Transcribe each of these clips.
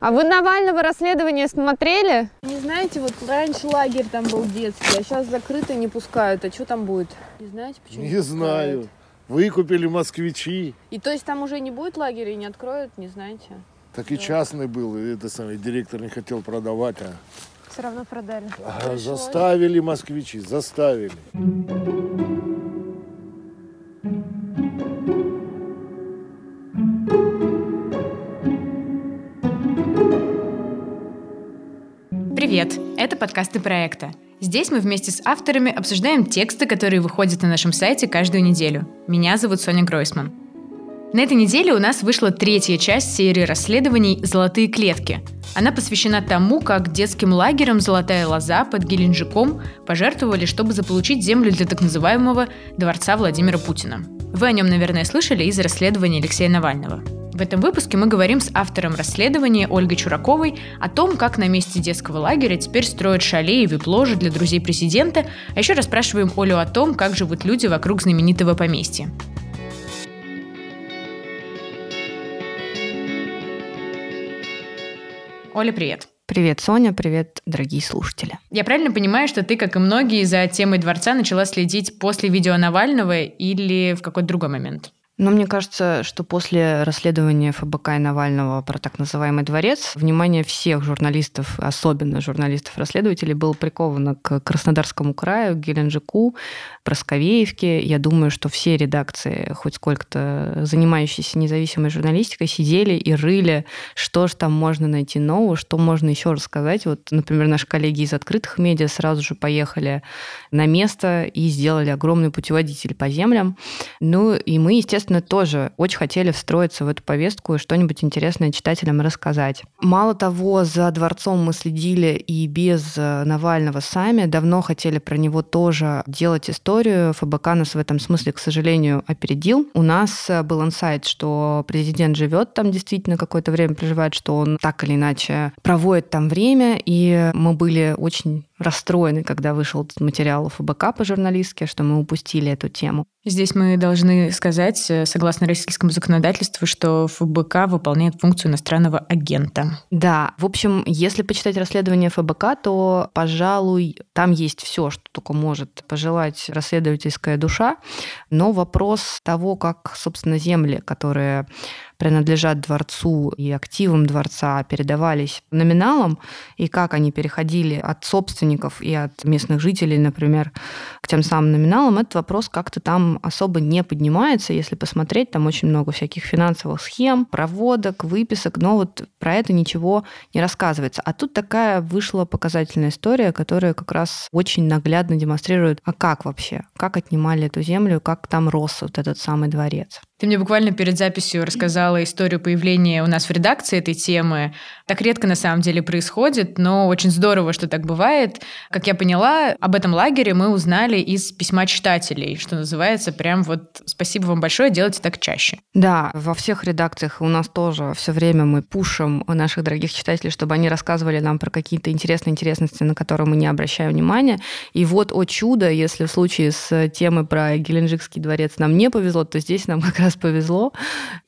А вы Навального расследование смотрели? Не знаете, вот раньше лагерь там был детский, а сейчас закрытый не пускают. А что там будет? Не знаете, почему? Не знаю. Выкупили москвичи. И то есть там уже не будет лагеря и не откроют, не знаете? Так и частный был, и это самый директор не хотел продавать, а, Все равно продали. а заставили москвичи, заставили. Привет! Это подкасты проекта. Здесь мы вместе с авторами обсуждаем тексты, которые выходят на нашем сайте каждую неделю. Меня зовут Соня Гройсман. На этой неделе у нас вышла третья часть серии расследований «Золотые клетки». Она посвящена тому, как детским лагерем «Золотая лоза» под Геленджиком пожертвовали, чтобы заполучить землю для так называемого «дворца Владимира Путина». Вы о нем, наверное, слышали из расследования Алексея Навального. В этом выпуске мы говорим с автором расследования Ольгой Чураковой о том, как на месте детского лагеря теперь строят шале и вип-ложи для друзей президента, а еще расспрашиваем Олю о том, как живут люди вокруг знаменитого поместья. Оля, привет. Привет, Соня, привет, дорогие слушатели. Я правильно понимаю, что ты, как и многие, за темой дворца начала следить после видео Навального или в какой-то другой момент? Но мне кажется, что после расследования ФБК и Навального про так называемый дворец, внимание всех журналистов, особенно журналистов-расследователей, было приковано к Краснодарскому краю, Геленджику, Просковеевке. Я думаю, что все редакции, хоть сколько-то занимающиеся независимой журналистикой, сидели и рыли, что же там можно найти нового, что можно еще рассказать. Вот, например, наши коллеги из открытых медиа сразу же поехали на место и сделали огромный путеводитель по землям. Ну и мы, естественно, тоже очень хотели встроиться в эту повестку и что-нибудь интересное читателям рассказать. Мало того, за дворцом мы следили и без э, Навального сами, давно хотели про него тоже делать историю. ФБК нас в этом смысле, к сожалению, опередил. У нас э, был инсайт, что президент живет там действительно какое-то время, проживает, что он так или иначе проводит там время, и мы были очень расстроены, когда вышел этот материал ФБК по журналистке, что мы упустили эту тему. Здесь мы должны сказать, э, согласно российскому законодательству, что ФБК выполняет функцию иностранного агента. Да, в общем, если почитать расследование ФБК, то, пожалуй, там есть все, что только может пожелать расследовательская душа, но вопрос того, как, собственно, земли, которые принадлежат дворцу и активам дворца передавались номиналам, и как они переходили от собственников и от местных жителей, например, к тем самым номиналам, этот вопрос как-то там особо не поднимается. Если посмотреть, там очень много всяких финансовых схем, проводок, выписок, но вот про это ничего не рассказывается. А тут такая вышла показательная история, которая как раз очень наглядно демонстрирует, а как вообще, как отнимали эту землю, как там рос вот этот самый дворец. Ты мне буквально перед записью рассказала историю появления у нас в редакции этой темы. Так редко на самом деле происходит, но очень здорово, что так бывает. Как я поняла, об этом лагере мы узнали из письма читателей, что называется, прям вот спасибо вам большое, делайте так чаще. Да, во всех редакциях у нас тоже все время мы пушим наших дорогих читателей, чтобы они рассказывали нам про какие-то интересные интересности, на которые мы не обращаем внимания. И вот, о чудо, если в случае с темой про Геленджикский дворец нам не повезло, то здесь нам как раз повезло.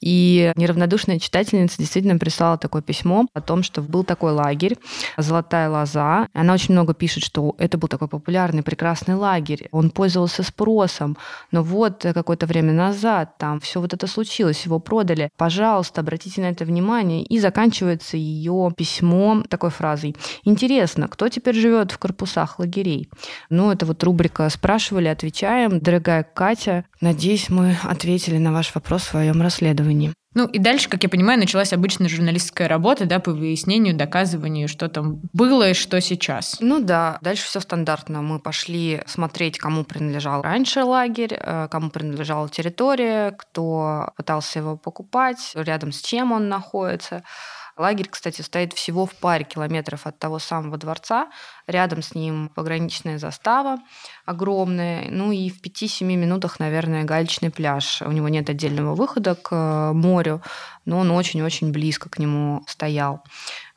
И неравнодушная читательница действительно прислала такое письмо о том, что был такой лагерь «Золотая лоза». Она очень много пишет, что это был такой популярный, прекрасный лагерь. Он пользовался спросом. Но вот какое-то время назад там все вот это случилось, его продали. Пожалуйста, обратите на это внимание. И заканчивается ее письмо такой фразой. Интересно, кто теперь живет в корпусах лагерей? Ну, это вот рубрика «Спрашивали, отвечаем». Дорогая Катя, надеюсь, мы ответили на ваш вопрос в своем расследовании. Ну и дальше, как я понимаю, началась обычная журналистская работа, да, по выяснению, доказыванию, что там было и что сейчас. Ну да, дальше все стандартно. Мы пошли смотреть, кому принадлежал раньше лагерь, э, кому принадлежала территория, кто пытался его покупать, рядом с чем он находится. Лагерь, кстати, стоит всего в паре километров от того самого дворца. Рядом с ним пограничная застава огромная. Ну и в 5-7 минутах, наверное, галечный пляж. У него нет отдельного выхода к э, морю, но он очень-очень близко к нему стоял.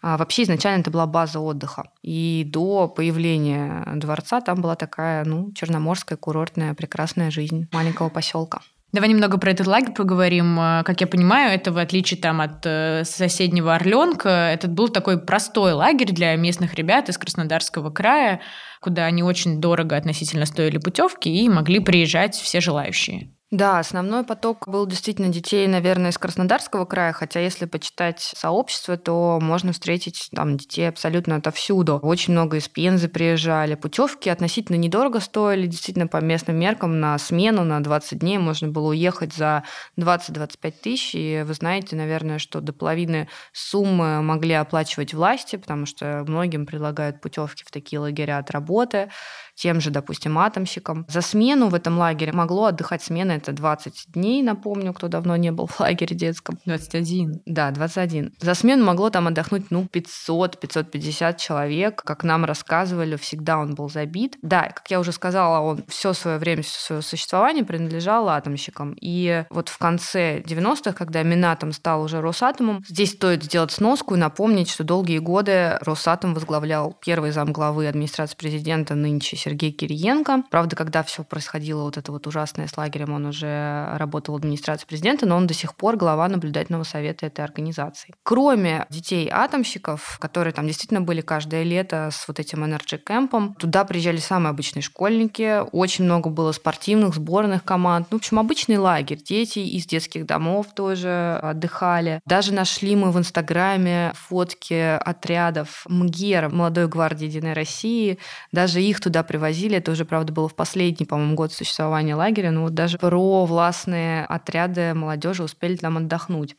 А вообще изначально это была база отдыха. И до появления дворца там была такая, ну, черноморская курортная прекрасная жизнь маленького поселка. Давай немного про этот лагерь поговорим. Э, как я понимаю, это в отличие там от э, соседнего Орленка, этот был такой простой лагерь для местных ребят из Краснодарского края, куда они очень дорого относительно стоили путевки и могли приезжать все желающие. Да, основной поток был действительно детей, наверное, из Краснодарского края, хотя если почитать сообщество, то можно встретить там детей абсолютно отовсюду. Очень много из Пензы приезжали. Путевки относительно недорого стоили, действительно по местным меркам на смену на 20 дней можно было уехать за 20-25 тысяч. И вы знаете, наверное, что до половины суммы могли оплачивать власти, потому что многим предлагают путевки в такие лагеря от работы тем же, допустим, атомщикам. За смену в этом лагере могло отдыхать смена это 20 дней, напомню, кто давно не был в лагере детском. 21. Да, 21. За смену могло там отдохнуть, ну, 500-550 человек. Как нам рассказывали, всегда он был забит. Да, как я уже сказала, он все свое время, все свое существование принадлежал атомщикам. И вот в конце 90-х, когда Минатом стал уже Росатомом, здесь стоит сделать сноску и напомнить, что долгие годы Росатом возглавлял первый замглавы администрации президента нынче Сергей Кириенко. Правда, когда все происходило вот это вот ужасное с лагерем, он уже работал в администрации президента, но он до сих пор глава наблюдательного совета этой организации. Кроме детей-атомщиков, которые там действительно были каждое лето с вот этим energy camp ом, туда приезжали самые обычные школьники, очень много было спортивных, сборных команд. Ну, в общем, обычный лагерь. Дети из детских домов тоже отдыхали. Даже нашли мы в Инстаграме фотки отрядов МГЕР, Молодой гвардии Единой России. Даже их туда привозили. Это уже, правда, было в последний, по-моему, год существования лагеря. Но вот даже провластные отряды молодежи успели там отдохнуть.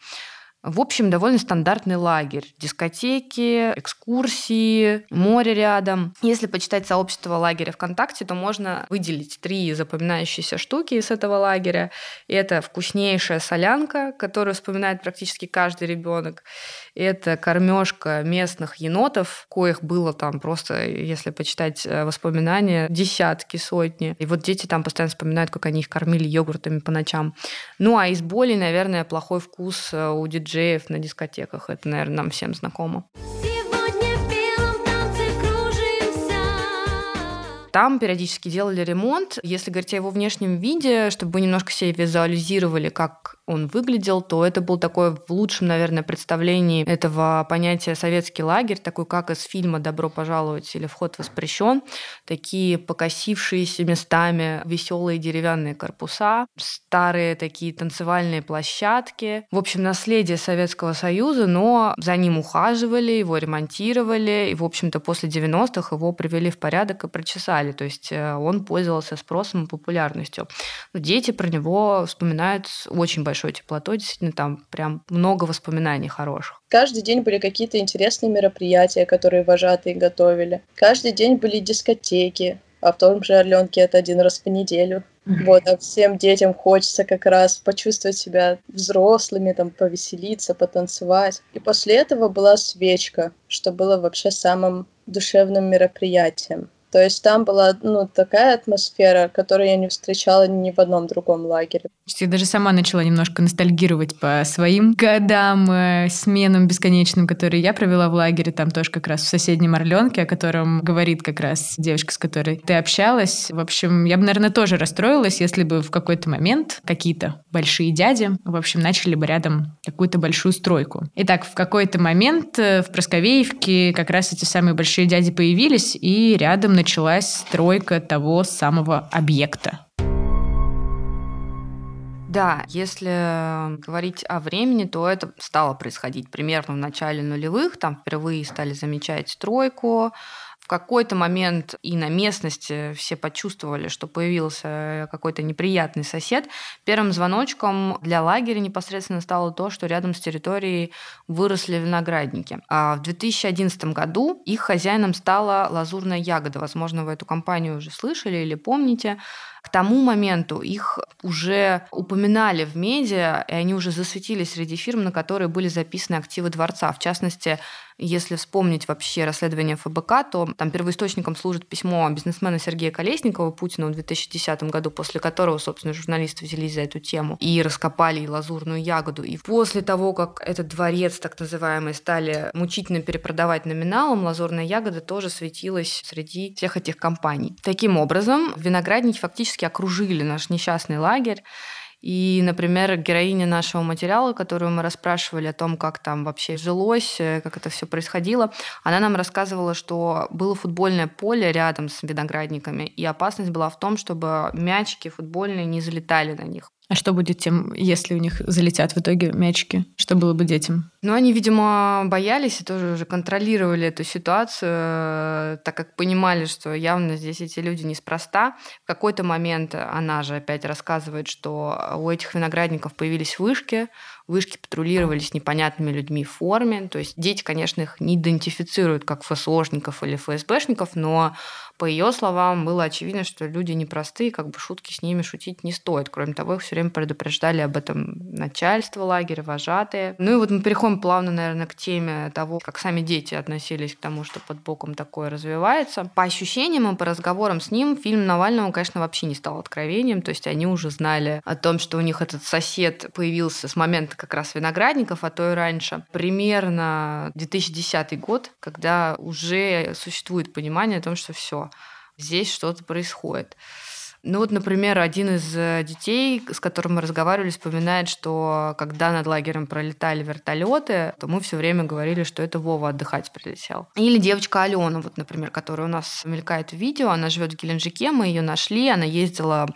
В общем, довольно стандартный лагерь. Дискотеки, экскурсии, море рядом. Если почитать сообщество лагеря ВКонтакте, то можно выделить три запоминающиеся штуки из этого лагеря. Это вкуснейшая солянка, которую вспоминает практически каждый ребенок. Это кормежка местных енотов, коих было там просто, если почитать э, воспоминания, десятки, сотни. И вот дети там постоянно вспоминают, как они их кормили йогуртами по ночам. Ну а из боли, наверное, плохой вкус э, у диджея диджеев на дискотеках. Это, наверное, нам всем знакомо. Там периодически делали ремонт. Если говорить о его внешнем виде, чтобы вы немножко себе визуализировали, как он выглядел, то это был такой в лучшем, наверное, представлении этого понятия советский лагерь, такой как из фильма «Добро пожаловать» или «Вход воспрещен». Такие покосившиеся местами веселые деревянные корпуса, старые такие танцевальные площадки. В общем, наследие Советского Союза, но за ним ухаживали, его ремонтировали, и, в общем-то, после 90-х его привели в порядок и прочесали. То есть э, он пользовался спросом и популярностью. Но дети про него вспоминают очень большое большой теплотой, действительно там прям много воспоминаний хороших. Каждый день были какие-то интересные мероприятия, которые вожатые готовили. Каждый день были дискотеки, а в том же Орленке это один раз в неделю. Вот, а всем детям хочется как раз почувствовать себя взрослыми, там, повеселиться, потанцевать. И после этого была свечка, что было вообще самым душевным мероприятием. То есть там была ну, такая атмосфера, которую я не встречала ни в одном другом лагере. Я даже сама начала немножко ностальгировать по своим годам, э, сменам бесконечным, которые я провела в лагере, там тоже как раз в соседнем Орленке, о котором говорит как раз девушка, с которой ты общалась. В общем, я бы, наверное, тоже расстроилась, если бы в какой-то момент какие-то большие дяди, в общем, начали бы рядом какую-то большую стройку. Итак, в какой-то момент э, в Просковеевке как раз эти самые большие дяди появились, и рядом началась стройка того самого объекта. Да, если говорить о времени, то это стало происходить примерно в начале нулевых. Там впервые стали замечать стройку, в какой-то момент и на местности все почувствовали, что появился какой-то неприятный сосед. Первым звоночком для лагеря непосредственно стало то, что рядом с территорией выросли виноградники. А в 2011 году их хозяином стала лазурная ягода. Возможно, вы эту компанию уже слышали или помните. К тому моменту их уже упоминали в медиа, и они уже засветились среди фирм, на которые были записаны активы дворца. В частности, если вспомнить вообще расследование ФБК, то там первоисточником служит письмо бизнесмена Сергея Колесникова Путину в 2010 году, после которого, собственно, журналисты взялись за эту тему и раскопали и лазурную ягоду. И после того, как этот дворец, так называемый, стали мучительно перепродавать номиналом, лазурная ягода тоже светилась среди всех этих компаний. Таким образом, виноградники фактически окружили наш несчастный лагерь, И, например, героиня нашего материала, которую мы расспрашивали о том, как там вообще жилось, э, как это все происходило, она нам рассказывала, что было футбольное поле рядом с виноградниками, и опасность была в том, чтобы мячики футбольные не залетали на них. А что будет тем, если у них залетят в итоге мячики? Что было бы детям? Ну, они, видимо, боялись и тоже уже контролировали эту ситуацию, э, так как понимали, что явно здесь эти люди неспроста. В какой-то момент она же опять рассказывает, что у этих виноградников появились вышки, вышки патрулировались непонятными людьми в форме. То есть дети, конечно, их не идентифицируют как ФСОшников или ФСБшников, но по ее словам, было очевидно, что люди непростые, как бы шутки с ними шутить не стоит. Кроме того, их все время предупреждали об этом начальство лагеря, вожатые. Ну и вот мы переходим плавно, наверное, к теме того, как сами дети относились к тому, что под боком такое развивается. По ощущениям и по разговорам с ним, фильм Навального, конечно, вообще не стал откровением. То есть они уже знали о том, что у них этот сосед появился с момента как раз виноградников, а то и раньше. Примерно 2010 год, когда уже существует понимание о том, что все, здесь что-то происходит. Ну вот, например, один из э, детей, с которым мы разговаривали, вспоминает, что когда над лагерем пролетали вертолеты, то мы все время говорили, что это Вова отдыхать прилетел. Или девочка Алена, вот, например, которая у нас мелькает в видео, она живет в Геленджике, мы ее нашли, она ездила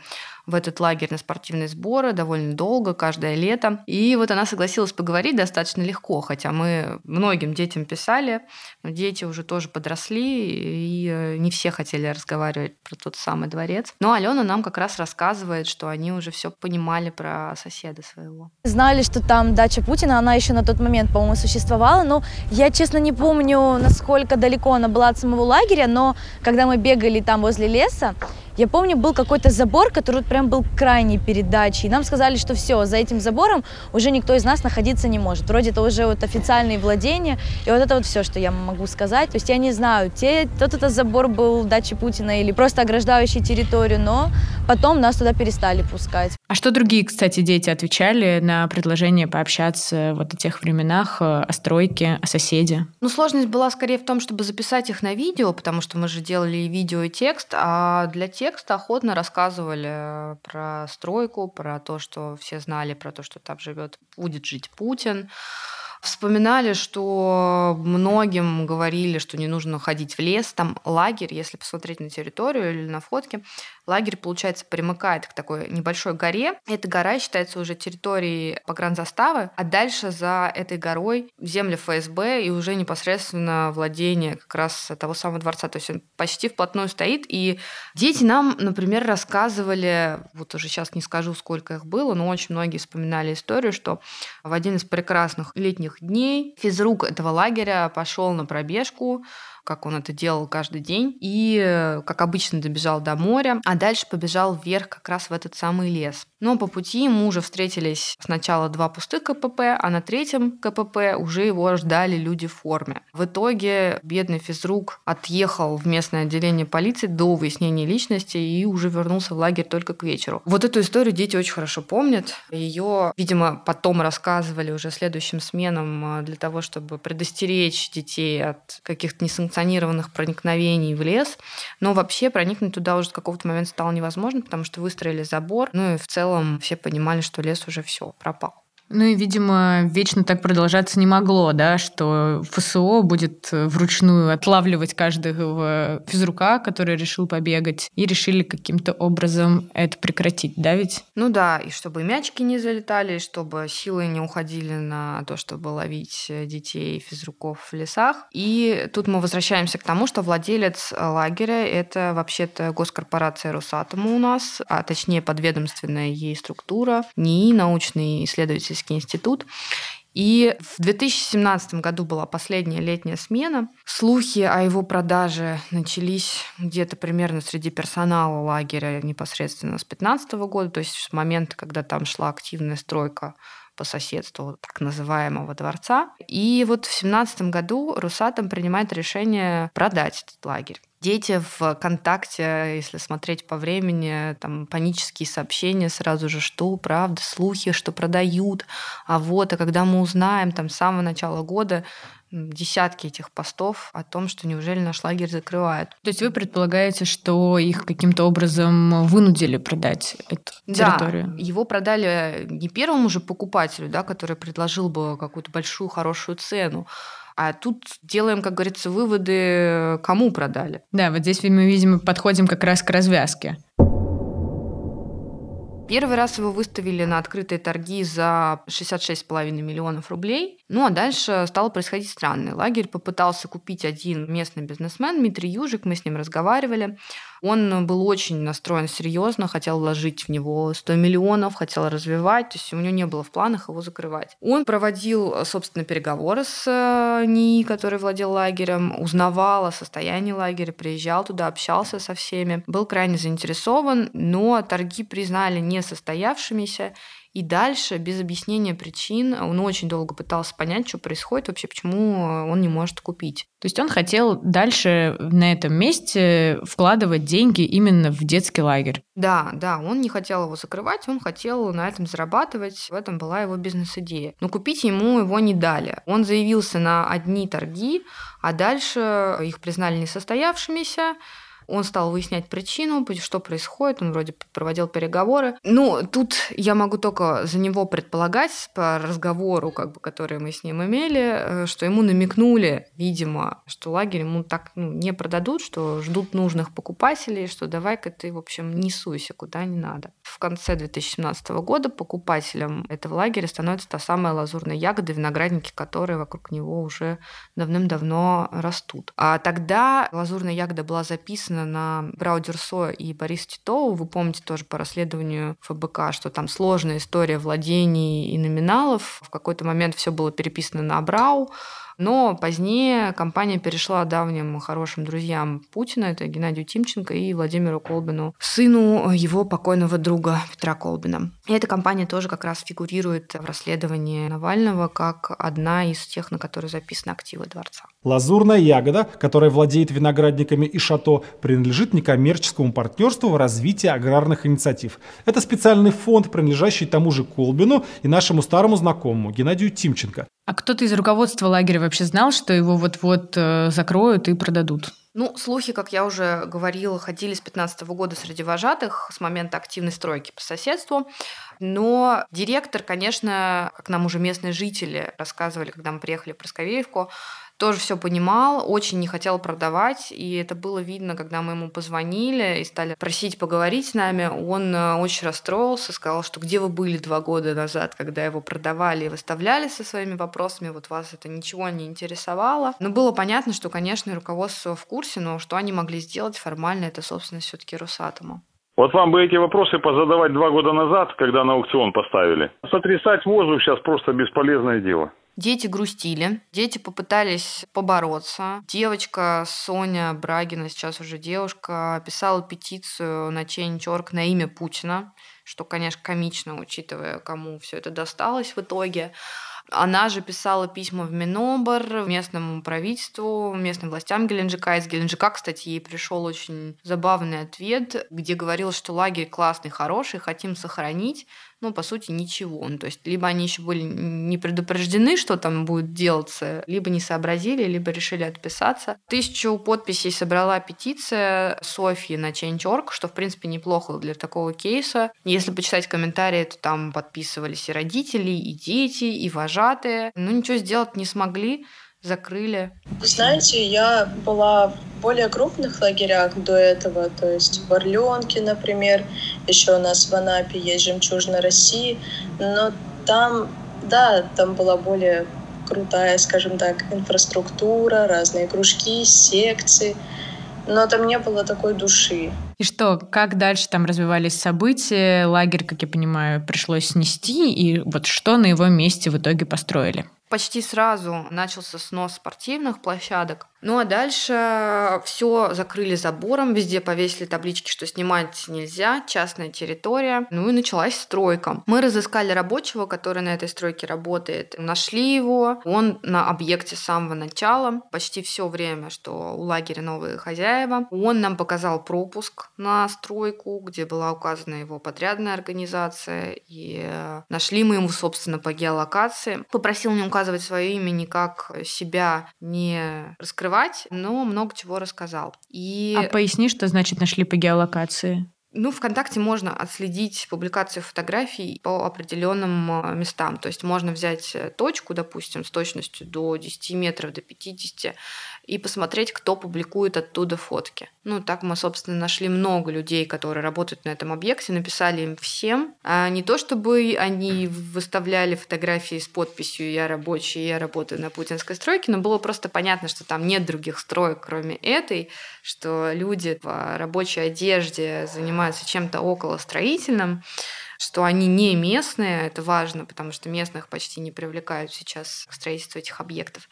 в этот лагерь на спортивные сборы довольно долго, каждое лето. И вот она согласилась поговорить достаточно легко, хотя мы многим детям писали, но дети уже тоже подросли, и э, не все хотели разговаривать про тот самый дворец. Но Алена нам как раз рассказывает, что они уже все понимали про соседа своего. Знали, что там дача Путина, она еще на тот момент, по-моему, существовала, но я, честно, не помню, насколько далеко она была от самого лагеря, но когда мы бегали там возле леса, я помню, был какой-то забор, который вот прям был крайней передачей. И нам сказали, что все, за этим забором уже никто из нас находиться не может. Вроде это уже вот официальные владения. И вот это вот все, что я могу сказать. То есть я не знаю, те, тот это забор был дачи Путина или просто ограждающий территорию, но потом нас туда перестали пускать. А что другие, кстати, дети отвечали на предложение пообщаться вот о тех временах, э, о стройке, о соседе? Ну, сложность была скорее в том, чтобы записать их на видео, потому что мы же делали и видео, и текст, а для текста охотно рассказывали про стройку, про то, что все знали, про то, что там живет, будет жить Путин. Вспоминали, что многим говорили, что не нужно ходить в лес. Там лагерь, если посмотреть на территорию или на фотке, лагерь, получается, примыкает к такой небольшой горе. Эта гора считается уже территорией погранзаставы, а дальше за этой горой земля ФСБ и уже непосредственно владение как раз того самого дворца. То есть он почти вплотную стоит. И дети нам, например, рассказывали, вот уже сейчас не скажу, сколько их было, но очень многие вспоминали историю, что в один из прекрасных летних дней физрук этого лагеря пошел на пробежку, как он это делал каждый день, и, как обычно, добежал до моря, а дальше побежал вверх как раз в этот самый лес. Но по пути ему уже встретились сначала два пустых КПП, а на третьем КПП уже его ждали люди в форме. В итоге бедный физрук отъехал в местное отделение полиции до выяснения личности и уже вернулся в лагерь только к вечеру. Вот эту историю дети очень хорошо помнят. Ее, видимо, потом рассказывали уже следующим сменам а, для того, чтобы предостеречь детей от каких-то несанкционированных проникновений в лес. Но вообще проникнуть туда уже с какого-то момента стало невозможно, потому что выстроили забор. Ну и в целом все понимали, что лес уже все пропал. Ну и, видимо, вечно так продолжаться не могло, да, что ФСО будет вручную отлавливать каждого физрука, который решил побегать, и решили каким-то образом это прекратить, да ведь? Ну да, и чтобы мячики не залетали, чтобы силы не уходили на то, чтобы ловить детей физруков в лесах. И тут мы возвращаемся к тому, что владелец лагеря — это вообще-то госкорпорация Росатома у нас, а точнее подведомственная ей структура, НИИ, научный исследовательский исследовательский институт. И в 2017 году была последняя летняя смена. Слухи о его продаже начались где-то примерно среди персонала лагеря непосредственно с 2015 года, то есть с момента, когда там шла активная стройка по соседству так называемого дворца. И вот в 2017 году Русатом принимает решение продать этот лагерь. Дети в контакте, если смотреть по времени, там панические сообщения сразу же, что правда, слухи, что продают, а вот, а когда мы узнаем, там с самого начала года десятки этих постов о том, что неужели наш лагерь закрывают. То есть вы предполагаете, что их каким-то образом вынудили продать эту территорию? Да, его продали не первому же покупателю, да, который предложил бы какую-то большую хорошую цену, а тут делаем, как говорится, выводы, кому продали. Да, вот здесь мы, видимо, подходим как раз к развязке. Первый раз его выставили на открытые торги за 66,5 миллионов рублей. Ну а дальше стало происходить странное. Лагерь попытался купить один местный бизнесмен, Дмитрий Южик, мы с ним разговаривали. Он был очень настроен серьезно, хотел вложить в него 100 миллионов, хотел развивать, то есть у него не было в планах его закрывать. Он проводил, собственно, переговоры с э, НИИ, который владел лагерем, узнавал о состоянии лагеря, приезжал туда, общался со всеми, был крайне заинтересован, но торги признали несостоявшимися, и дальше, без объяснения причин, он очень долго пытался понять, что происходит вообще, почему он не может купить. То есть он хотел дальше на этом месте вкладывать деньги именно в детский лагерь. Да, да, он не хотел его закрывать, он хотел на этом зарабатывать, в этом была его бизнес-идея. Но купить ему его не дали. Он заявился на одни торги, а дальше их признали несостоявшимися, он стал выяснять причину, что происходит, он вроде проводил переговоры. Ну, тут я могу только за него предполагать по разговору, как бы, который мы с ним имели, э, что ему намекнули, видимо, что лагерь ему так ну, не продадут, что ждут нужных покупателей, что давай-ка ты, в общем, не суйся куда не надо. В конце 2017 года покупателем этого лагеря становится та самая лазурная ягода, виноградники, которые вокруг него уже давным-давно растут. А тогда лазурная ягода была записана написано на Браудерсо и Борис Титову. Вы помните тоже по расследованию ФБК, что там сложная история владений и номиналов. В какой-то момент все было переписано на Брау, но позднее компания перешла давним хорошим друзьям Путина, это Геннадию Тимченко и Владимиру Колбину, сыну его покойного друга Петра Колбина. И эта компания тоже как раз фигурирует в расследовании Навального как одна из тех, на которые записаны активы дворца. Лазурная ягода, которая владеет виноградниками и шато, принадлежит некоммерческому партнерству в развитии аграрных инициатив. Это специальный фонд, принадлежащий тому же Колбину и нашему старому знакомому Геннадию Тимченко. А кто-то из руководства лагеря вообще знал, что его вот-вот э, закроют и продадут? Ну, слухи, как я уже говорила, ходили с 15 года среди вожатых с момента активной стройки по соседству. Но директор, конечно, как нам уже местные жители рассказывали, когда мы приехали в Просковеевку, тоже все понимал, очень не хотел продавать, и это было видно, когда мы ему позвонили и стали просить поговорить с нами. Он э, очень расстроился, сказал, что где вы были два года назад, когда его продавали и выставляли со своими вопросами, вот вас это ничего не интересовало. Но было понятно, что, конечно, руководство в курсе, но что они могли сделать формально, это, собственно, все таки Росатома. Вот вам бы эти вопросы позадавать два года назад, когда на аукцион поставили. Сотрясать воздух сейчас просто бесполезное дело. Дети грустили, дети попытались побороться. Девочка Соня Брагина, сейчас уже девушка, писала петицию на Change.org на имя Путина, что, конечно, комично, учитывая, кому все это досталось в итоге. Она же писала письма в Минобр, местному правительству, местным властям Геленджика. Из Геленджика, кстати, ей пришел очень забавный ответ, где говорил, что лагерь классный, хороший, хотим сохранить, ну, по сути, ничего. Ну, то есть, либо они еще были не предупреждены, что там будет делаться, либо не сообразили, либо решили отписаться. Тысячу подписей собрала петиция Софьи на Change.org, что, в принципе, неплохо для такого кейса. Если почитать комментарии, то там подписывались и родители, и дети, и вожатые. Ну, ничего сделать не смогли закрыли? Знаете, я была в более крупных лагерях до этого, то есть в Орленке, например, еще у нас в Анапе есть «Жемчужина России», но там, да, там была более крутая, скажем так, инфраструктура, разные кружки, секции, но там не было такой души. И что, как дальше там развивались события? Лагерь, как я понимаю, пришлось снести, и вот что на его месте в итоге построили? Почти сразу начался снос спортивных площадок. Ну а дальше все закрыли забором, везде повесили таблички, что снимать нельзя, частная территория. Ну и началась стройка. Мы разыскали рабочего, который на этой стройке работает, нашли его. Он на объекте с самого начала, почти все время, что у лагеря новые хозяева. Он нам показал пропуск на стройку, где была указана его подрядная организация, и нашли мы ему, собственно, по геолокации. Попросил не указывать свое имя никак себя не раскрывать, но много чего рассказал. И... А поясни, что значит нашли по геолокации? Ну, ВКонтакте можно отследить публикацию фотографий по определенным а, местам. То есть можно взять э, точку, допустим, с точностью до 10 метров, до 50, и посмотреть, кто публикует оттуда фотки. Ну, так мы, собственно, нашли много людей, которые работают на этом объекте, написали им всем. А не то, чтобы они выставляли фотографии с подписью «Я рабочий, я работаю на путинской стройке», но было просто понятно, что там нет других строек, кроме этой, что люди в рабочей одежде занимаются чем-то около строительным, что они не местные, это важно, потому что местных почти не привлекают сейчас к строительству этих объектов.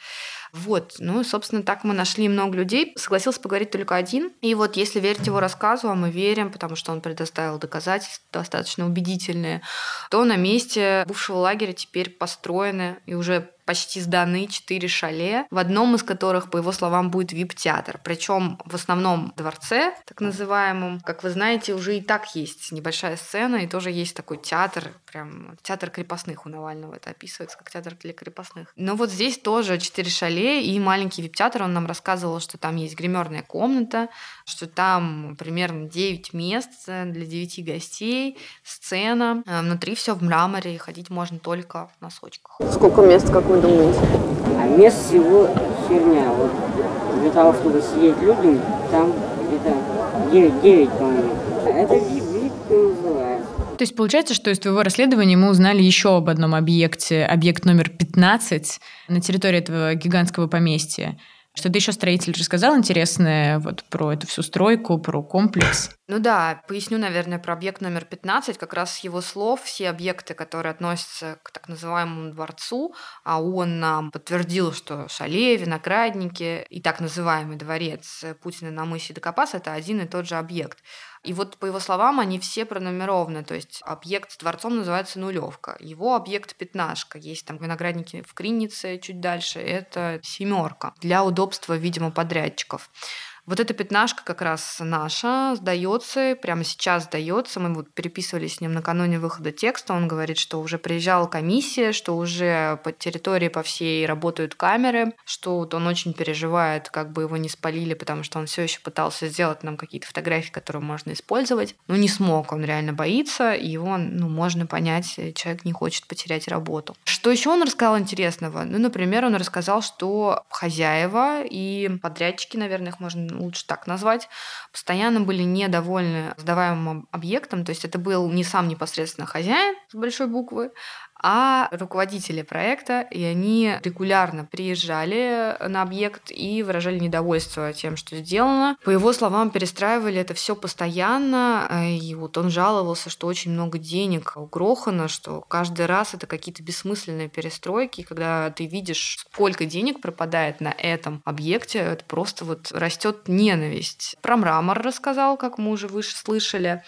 Вот, ну, собственно, так мы нашли много людей. Согласился поговорить только один. И вот, если верить его рассказу, а мы верим, потому что он предоставил доказательства достаточно убедительные, то на месте бывшего лагеря теперь построены и уже почти сданы четыре шале, в одном из которых, по его словам, будет вип-театр. Причем в основном дворце, так называемом, как вы знаете, уже и так есть небольшая сцена, и тоже есть такой театр, прям театр крепостных у Навального это описывается, как театр для крепостных. Но вот здесь тоже четыре шале и маленький вип-театр. Он нам рассказывал, что там есть гримерная комната, что там примерно 9 мест для 9 гостей, сцена. Э, внутри все в мраморе, и ходить можно только в носочках. Сколько мест, как вы думаете? А мест всего херня. Вот для того, чтобы сидеть людям, там где-то 9, 9 по-моему. Это вип называется. То есть получается, что из твоего расследования мы узнали еще об одном объекте, объект номер 15 на территории этого гигантского поместья. Что-то еще строитель рассказал интересное вот про эту всю стройку, про комплекс? Ну да, поясню, наверное, про объект номер 15. Как раз с его слов все объекты, которые относятся к так называемому дворцу, а он нам подтвердил, что шале, виноградники и так называемый дворец Путина на мысе Докопас – это один и тот же объект. И вот, по его словам, они все пронумерованы. То есть объект с дворцом называется нулевка. Его объект пятнашка. Есть там виноградники в Кринице чуть дальше. Это семерка. Для удобства, видимо, подрядчиков. Вот эта пятнашка как раз наша, сдается, прямо сейчас сдается. Мы вот переписывались с ним накануне выхода текста. Он говорит, что уже приезжала комиссия, что уже по территории по всей работают камеры, что вот он очень переживает, как бы его не спалили, потому что он все еще пытался сделать нам какие-то фотографии, которые можно использовать, но не смог. Он реально боится, и его, ну, можно понять, человек не хочет потерять работу. Что еще он рассказал интересного? Ну, например, он рассказал, что хозяева и подрядчики, наверное, их можно лучше так назвать, постоянно были недовольны сдаваемым объектом. То есть это был не сам непосредственно хозяин с большой буквы, а руководители проекта, и они регулярно приезжали на объект и выражали недовольство тем, что сделано. По его словам, перестраивали это все постоянно, э, и вот он жаловался, что очень много денег угрохано, что каждый раз это какие-то бессмысленные перестройки, когда ты видишь, сколько денег пропадает на этом объекте, это просто вот растет ненависть. Про мрамор рассказал, как мы уже выше слышали.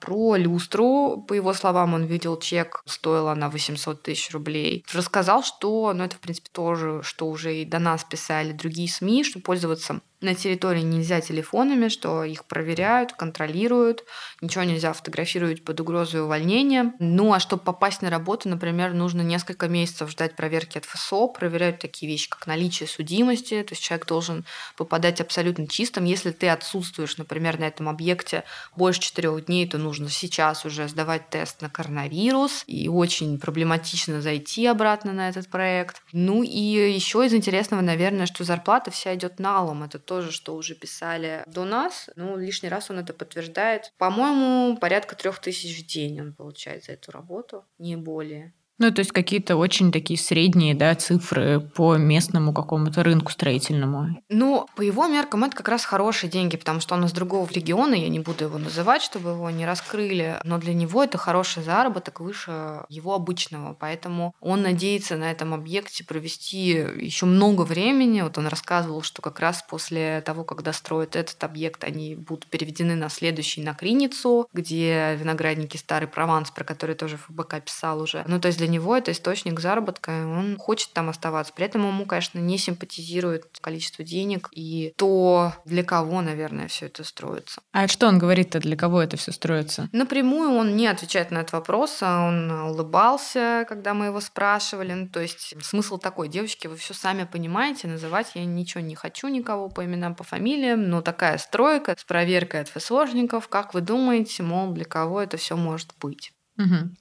Про люстру, по его словам, он видел чек, стоила она 800 тысяч рублей. Рассказал, что, ну это, в принципе, тоже, что уже и до нас писали другие СМИ, что пользоваться на территории нельзя телефонами, что их проверяют, контролируют, ничего нельзя фотографировать под угрозой увольнения. Ну а чтобы попасть на работу, например, нужно несколько месяцев ждать проверки от ФСО, проверяют такие вещи, как наличие судимости, то есть человек должен попадать абсолютно чистым. Если ты отсутствуешь, например, на этом объекте больше четырех дней, то нужно сейчас уже сдавать тест на коронавирус, и очень проблематично зайти обратно на этот проект. Ну и еще из интересного, наверное, что зарплата вся идет налом. Это тоже, что уже писали до нас. Ну, лишний раз он это подтверждает. По-моему, порядка трех тысяч в день он получает за эту работу, не более. Ну, то есть какие-то очень такие средние, да, цифры по местному какому-то рынку строительному. Ну, по его меркам это как раз хорошие деньги, потому что он из другого региона, я не буду его называть, чтобы его не раскрыли, но для него это хороший заработок выше его обычного, поэтому он надеется на этом объекте провести еще много времени. Вот он рассказывал, что как раз после того, когда строят этот объект, они будут переведены на следующий, на Криницу, где виноградники Старый Прованс, про который тоже ФБК писал уже. Ну, то есть для него это источник заработка, он хочет там оставаться. При этом ему, конечно, не симпатизирует количество денег и то, для кого, наверное, все это строится. А что он говорит-то, для кого это все строится? Напрямую он не отвечает на этот вопрос, а он улыбался, когда мы его спрашивали. Ну, то есть смысл такой, девочки, вы все сами понимаете, называть я ничего не хочу никого по именам, по фамилиям, но такая стройка с проверкой от ФСОшников, как вы думаете, мол, для кого это все может быть?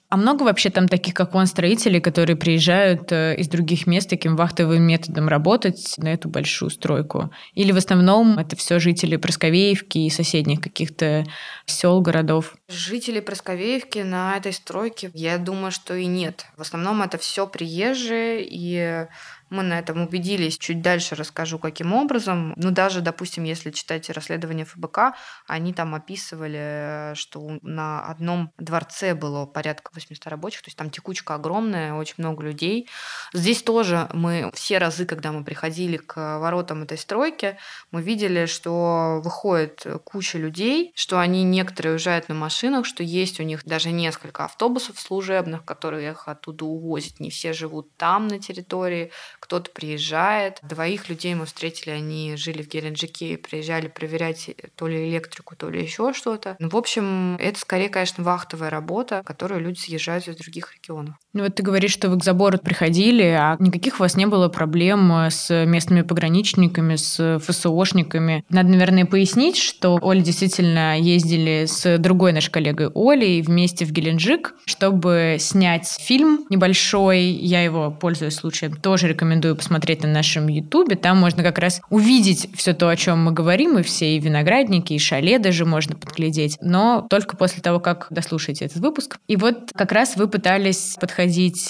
А много вообще там таких, как он, строителей, которые приезжают э, из других мест таким вахтовым методом работать на эту большую стройку? Или в основном это все жители Просковеевки и соседних каких-то сел, городов? Жители Просковеевки на этой стройке, я думаю, что и нет. В основном это все приезжие, и мы на этом убедились. Чуть дальше расскажу, каким образом. Ну, даже, допустим, если читать расследование ФБК, они там описывали, что на одном дворце было порядка 800 рабочих, то есть там текучка огромная, очень много людей. Здесь тоже мы все разы, когда мы приходили к воротам этой стройки, мы видели, что выходит куча людей, что они некоторые уезжают на машинах, что есть у них даже несколько автобусов служебных, которые их оттуда увозят. Не все живут там, на территории кто-то приезжает. Двоих людей мы встретили, они жили в Геленджике приезжали проверять то ли электрику, то ли еще что-то. Ну, в общем, это скорее, конечно, вахтовая работа, которую люди съезжают из других регионов. Ну вот ты говоришь, что вы к забору приходили, а никаких у вас не было проблем с местными пограничниками, с ФСОшниками. Надо, наверное, пояснить, что Оля действительно ездили с другой нашей коллегой Олей вместе в Геленджик, чтобы снять фильм небольшой. Я его, пользуясь случаем, тоже рекомендую посмотреть на нашем Ютубе. Там можно как раз увидеть все то, о чем мы говорим, и все и виноградники, и шале даже можно подглядеть. Но только после того, как дослушаете этот выпуск. И вот как раз вы пытались подходить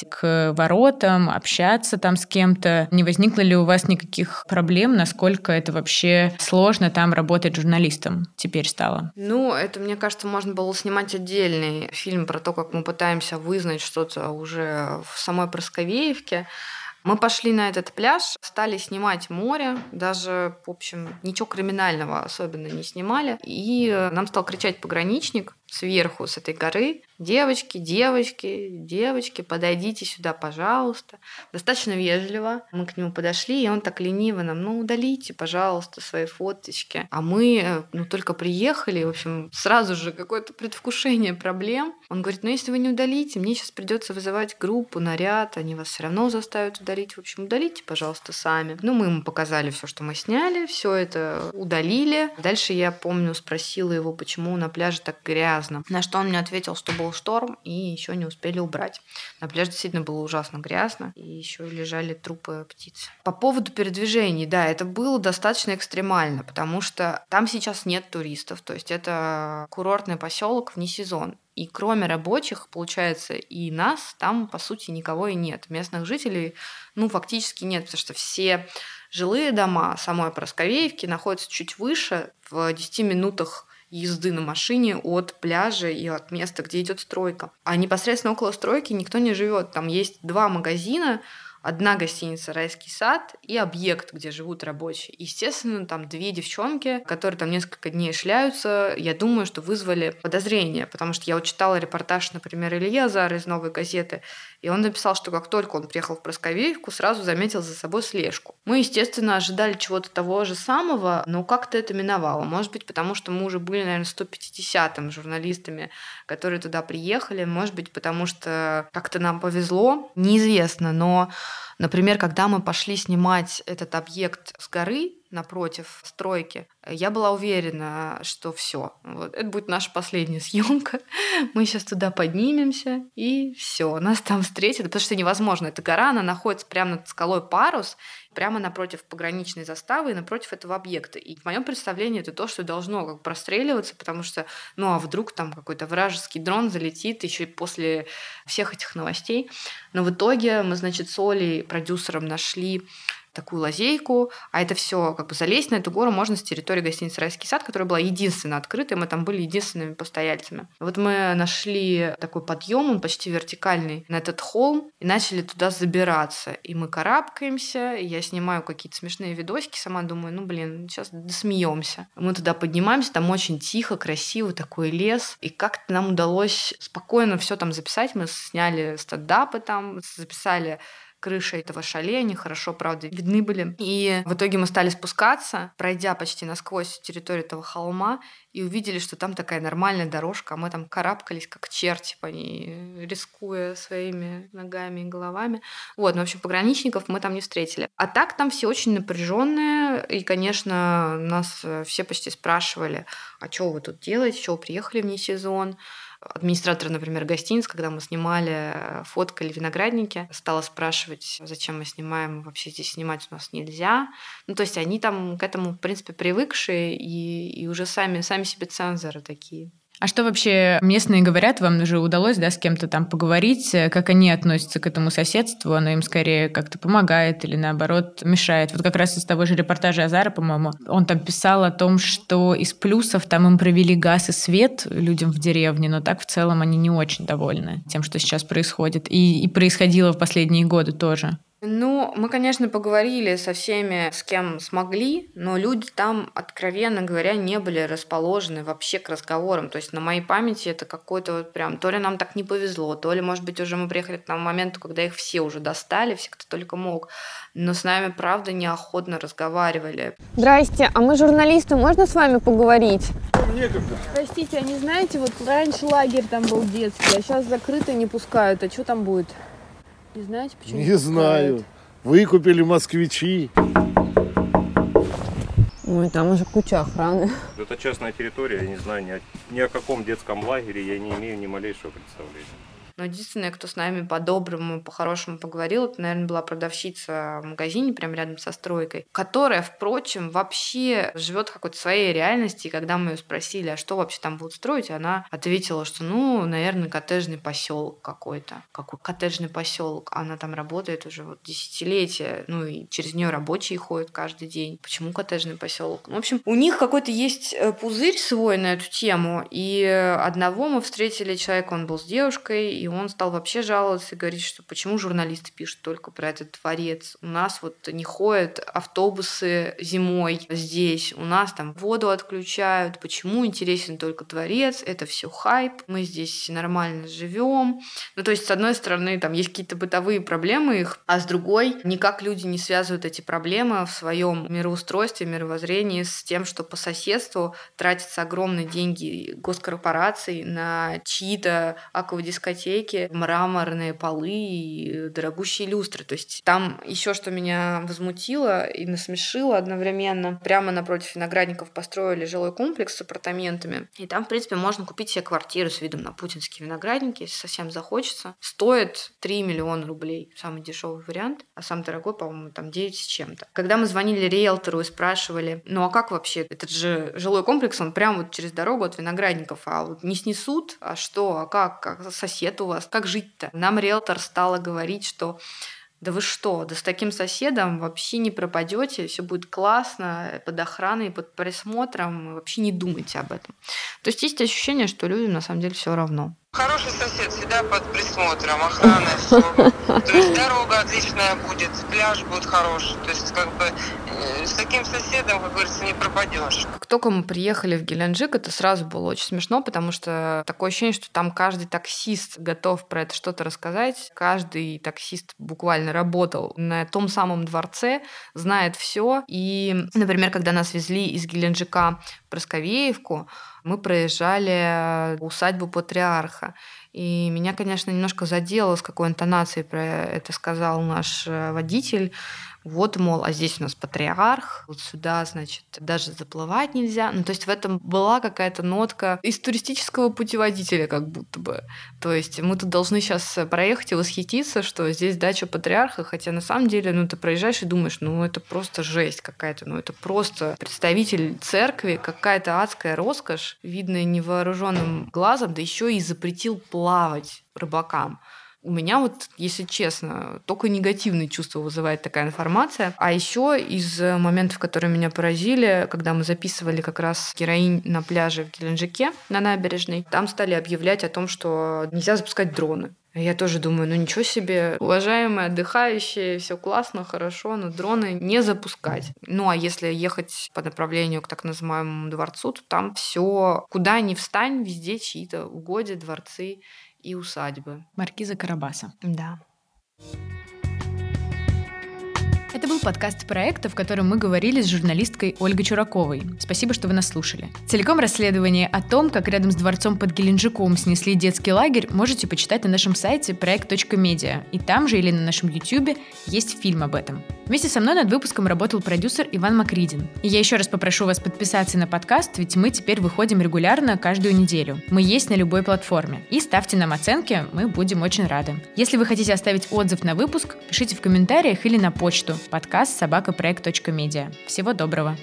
к воротам, общаться там с кем-то. Не возникло ли у вас никаких проблем? Насколько это вообще сложно там работать журналистом теперь стало? Ну, это, мне кажется, можно было снимать отдельный фильм про то, как мы пытаемся вызнать что-то уже в самой Просковеевке. Мы пошли на этот пляж, стали снимать море, даже, в общем, ничего криминального особенно не снимали. И нам стал кричать пограничник сверху с этой горы, девочки, девочки, девочки, подойдите сюда, пожалуйста. Достаточно вежливо. Мы к нему подошли, и он так лениво нам, ну, удалите, пожалуйста, свои фоточки. А мы, э, ну, только приехали, в общем, сразу же какое-то предвкушение проблем. Он говорит, ну, если вы не удалите, мне сейчас придется вызывать группу, наряд, они вас все равно заставят удалить. В общем, удалите, пожалуйста, сами. Ну, мы ему показали все, что мы сняли, все это удалили. Дальше я помню, спросила его, почему на пляже так грязно. На что он мне ответил, что был шторм и еще не успели убрать. На пляже действительно было ужасно грязно, и еще лежали трупы птиц. По поводу передвижений, да, это было достаточно экстремально, потому что там сейчас нет туристов, то есть это курортный поселок вне сезон. И кроме рабочих, получается, и нас там, по сути, никого и нет. Местных жителей, ну, фактически нет, потому что все жилые дома самой Просковеевки находятся чуть выше, в 10 минутах езды на машине от пляжа и от места, где идет стройка. А непосредственно около стройки никто не живет. Там есть два магазина, одна гостиница «Райский сад» и объект, где живут рабочие. Естественно, там две девчонки, которые там несколько дней шляются, я думаю, что вызвали подозрения, потому что я вот читала репортаж, например, Ильи Азара из «Новой газеты», и он написал, что как только он приехал в Просковеевку, сразу заметил за собой слежку. Мы, естественно, ожидали чего-то того же самого, но как-то это миновало. Может быть, потому что мы уже были, наверное, 150-м журналистами, которые туда приехали. Может быть, потому что как-то нам повезло. Неизвестно, но Например, когда мы пошли снимать этот объект с горы, напротив стройки, я была уверена, что все, вот, это будет наша последняя съемка. Мы сейчас туда поднимемся, и все, нас там встретят, потому что невозможно. Эта гора, она находится прямо над скалой Парус, прямо напротив пограничной заставы и напротив этого объекта. И в моем представлении это то, что должно как простреливаться, потому что, ну а вдруг там какой-то вражеский дрон залетит еще и после всех этих новостей. Но в итоге мы, значит, с Олей, продюсером, нашли такую лазейку, а это все как бы залезть на эту гору можно с территории гостиницы «Райский сад», которая была единственная открытая, мы там были единственными постояльцами. Вот мы нашли такой подъем, он почти вертикальный, на этот холм, и начали туда забираться. И мы карабкаемся, и я снимаю какие-то смешные видосики, сама думаю, ну блин, сейчас досмеемся. Мы туда поднимаемся, там очень тихо, красиво, такой лес, и как-то нам удалось спокойно все там записать. Мы сняли стендапы там, записали крыши этого шале, они хорошо, правда, видны были. И в итоге мы стали спускаться, пройдя почти насквозь территорию этого холма, и увидели, что там такая нормальная дорожка, а мы там карабкались как черти по ней, рискуя своими ногами и головами. Вот, ну, в общем, пограничников мы там не встретили. А так там все очень напряженные, и, конечно, нас все почти спрашивали, а что вы тут делаете, вы приехали вне сезон, администратор, например, гостиниц, когда мы снимали, э, фоткали виноградники, стала спрашивать, зачем мы снимаем, вообще здесь снимать у нас нельзя. Ну, то есть они там к этому, в принципе, привыкшие и, и уже сами, сами себе цензоры такие. А что вообще местные говорят? Вам уже удалось, да, с кем-то там поговорить? Как они относятся к этому соседству? Оно им скорее как-то помогает или, наоборот, мешает? Вот как раз из того же репортажа Азара, по-моему, он там писал о том, что из плюсов там им провели газ и свет людям в деревне, но так в целом они не очень довольны тем, что сейчас происходит. И, и происходило в последние годы тоже. Ну, мы, конечно, поговорили со всеми, с кем смогли, но люди там, откровенно говоря, не были расположены вообще к разговорам. То есть на моей памяти это какой-то вот прям, то ли нам так не повезло, то ли, может быть, уже мы приехали к тому моменту, когда их все уже достали, все, кто только мог. Но с нами, правда, неохотно разговаривали. Здрасте, а мы журналисты, можно с вами поговорить? Некогда. Простите, а не знаете, вот раньше лагерь там был детский, а сейчас закрытый не пускают. А что там будет? Не знаете, почему? Не знаю. Выкупили москвичи. Ой, там уже куча охраны. Это частная территория, я не знаю ни о, ни о каком детском лагере, я не имею ни малейшего представления. Но единственное, кто с нами по-доброму, по-хорошему поговорил, это, наверное, была продавщица в магазине прямо рядом со стройкой, которая, впрочем, вообще живет какой-то своей реальности. И когда мы ее спросили, а что вообще там будут строить, она ответила, что, ну, наверное, коттеджный поселок какой-то. Какой коттеджный поселок? Она там работает уже вот десятилетия, ну и через нее рабочие ходят каждый день. Почему коттеджный поселок? Ну, в общем, у них какой-то есть э, пузырь свой на эту тему. И одного мы встретили человека, он был с девушкой, и он стал вообще жаловаться и говорить, что почему журналисты пишут только про этот дворец. У нас вот не ходят автобусы зимой здесь, у нас там воду отключают. Почему интересен только дворец? Это все хайп, мы здесь нормально живем. Ну, то есть, с одной стороны, там есть какие-то бытовые проблемы их, а с другой, никак люди не связывают эти проблемы в своем мироустройстве, мировоззрении с тем, что по соседству тратятся огромные деньги госкорпораций на чьи-то аквадискотеки, библиотеки, мраморные полы и дорогущие люстры. То есть там еще что меня возмутило и насмешило одновременно. Прямо напротив виноградников построили жилой комплекс с апартаментами. И там, в принципе, можно купить себе квартиру с видом на путинские виноградники, если совсем захочется. Стоит 3 миллиона рублей. Самый дешевый вариант. А самый дорогой, по-моему, там 9 с чем-то. Когда мы звонили риэлтору и спрашивали, ну а как вообще? Этот же жилой комплекс, он прямо вот через дорогу от виноградников. А вот не снесут? А что? А как? Как сосед у вас? Как жить-то? Нам риэлтор стала говорить, что да вы что, да с таким соседом вообще не пропадете, все будет классно, под охраной, под присмотром, вообще не думайте об этом. То есть есть ощущение, что людям на самом деле все равно. Хороший сосед всегда под присмотром, охрана, все. То есть дорога отличная будет, пляж будет хороший. То есть как бы э, с таким соседом, как говорится, не пропадешь. Как только мы приехали в Геленджик, это сразу было очень смешно, потому что такое ощущение, что там каждый таксист готов про это что-то рассказать. Каждый таксист буквально работал на том самом дворце, знает все. И, например, когда нас везли из Геленджика в Просковеевку, мы проезжали усадьбу патриарха. И меня, конечно, немножко задело, с какой интонацией про это сказал наш э, водитель. Вот, мол, а здесь у нас патриарх, вот сюда, значит, даже заплывать нельзя. Ну, то есть в этом была какая-то нотка из туристического путеводителя как будто бы. То есть мы тут должны сейчас проехать и восхититься, что здесь дача патриарха, хотя на самом деле, ну, ты проезжаешь и думаешь, ну, это просто жесть какая-то, ну, это просто представитель церкви, какая-то адская роскошь, видная невооруженным глазом, да еще и запретил плавать рыбакам. У меня вот, если честно, только негативные чувства вызывает такая информация. А еще из моментов, которые меня поразили, когда мы записывали как раз героинь на пляже в Геленджике, на набережной, там стали объявлять о том, что нельзя запускать дроны. Я тоже думаю, ну ничего себе, уважаемые отдыхающие, все классно, хорошо, но дроны не запускать. Ну а если ехать по направлению к так называемому дворцу, то там все, куда ни встань, везде чьи-то угодья, дворцы и усадьбы. Маркиза Карабаса. Да. Это был подкаст проекта, в котором мы говорили с журналисткой Ольгой Чураковой. Спасибо, что вы нас слушали. Целиком расследование о том, как рядом с дворцом под Геленджиком снесли детский лагерь, можете почитать на нашем сайте проект.медиа. И там же или на нашем YouTube есть фильм об этом. Вместе со мной над выпуском работал продюсер Иван Макридин. И я еще раз попрошу вас подписаться на подкаст, ведь мы теперь выходим регулярно каждую неделю. Мы есть на любой платформе. И ставьте нам оценки, мы будем очень рады. Если вы хотите оставить отзыв на выпуск, пишите в комментариях или на почту подкаст собакапроект.медиа. Всего доброго!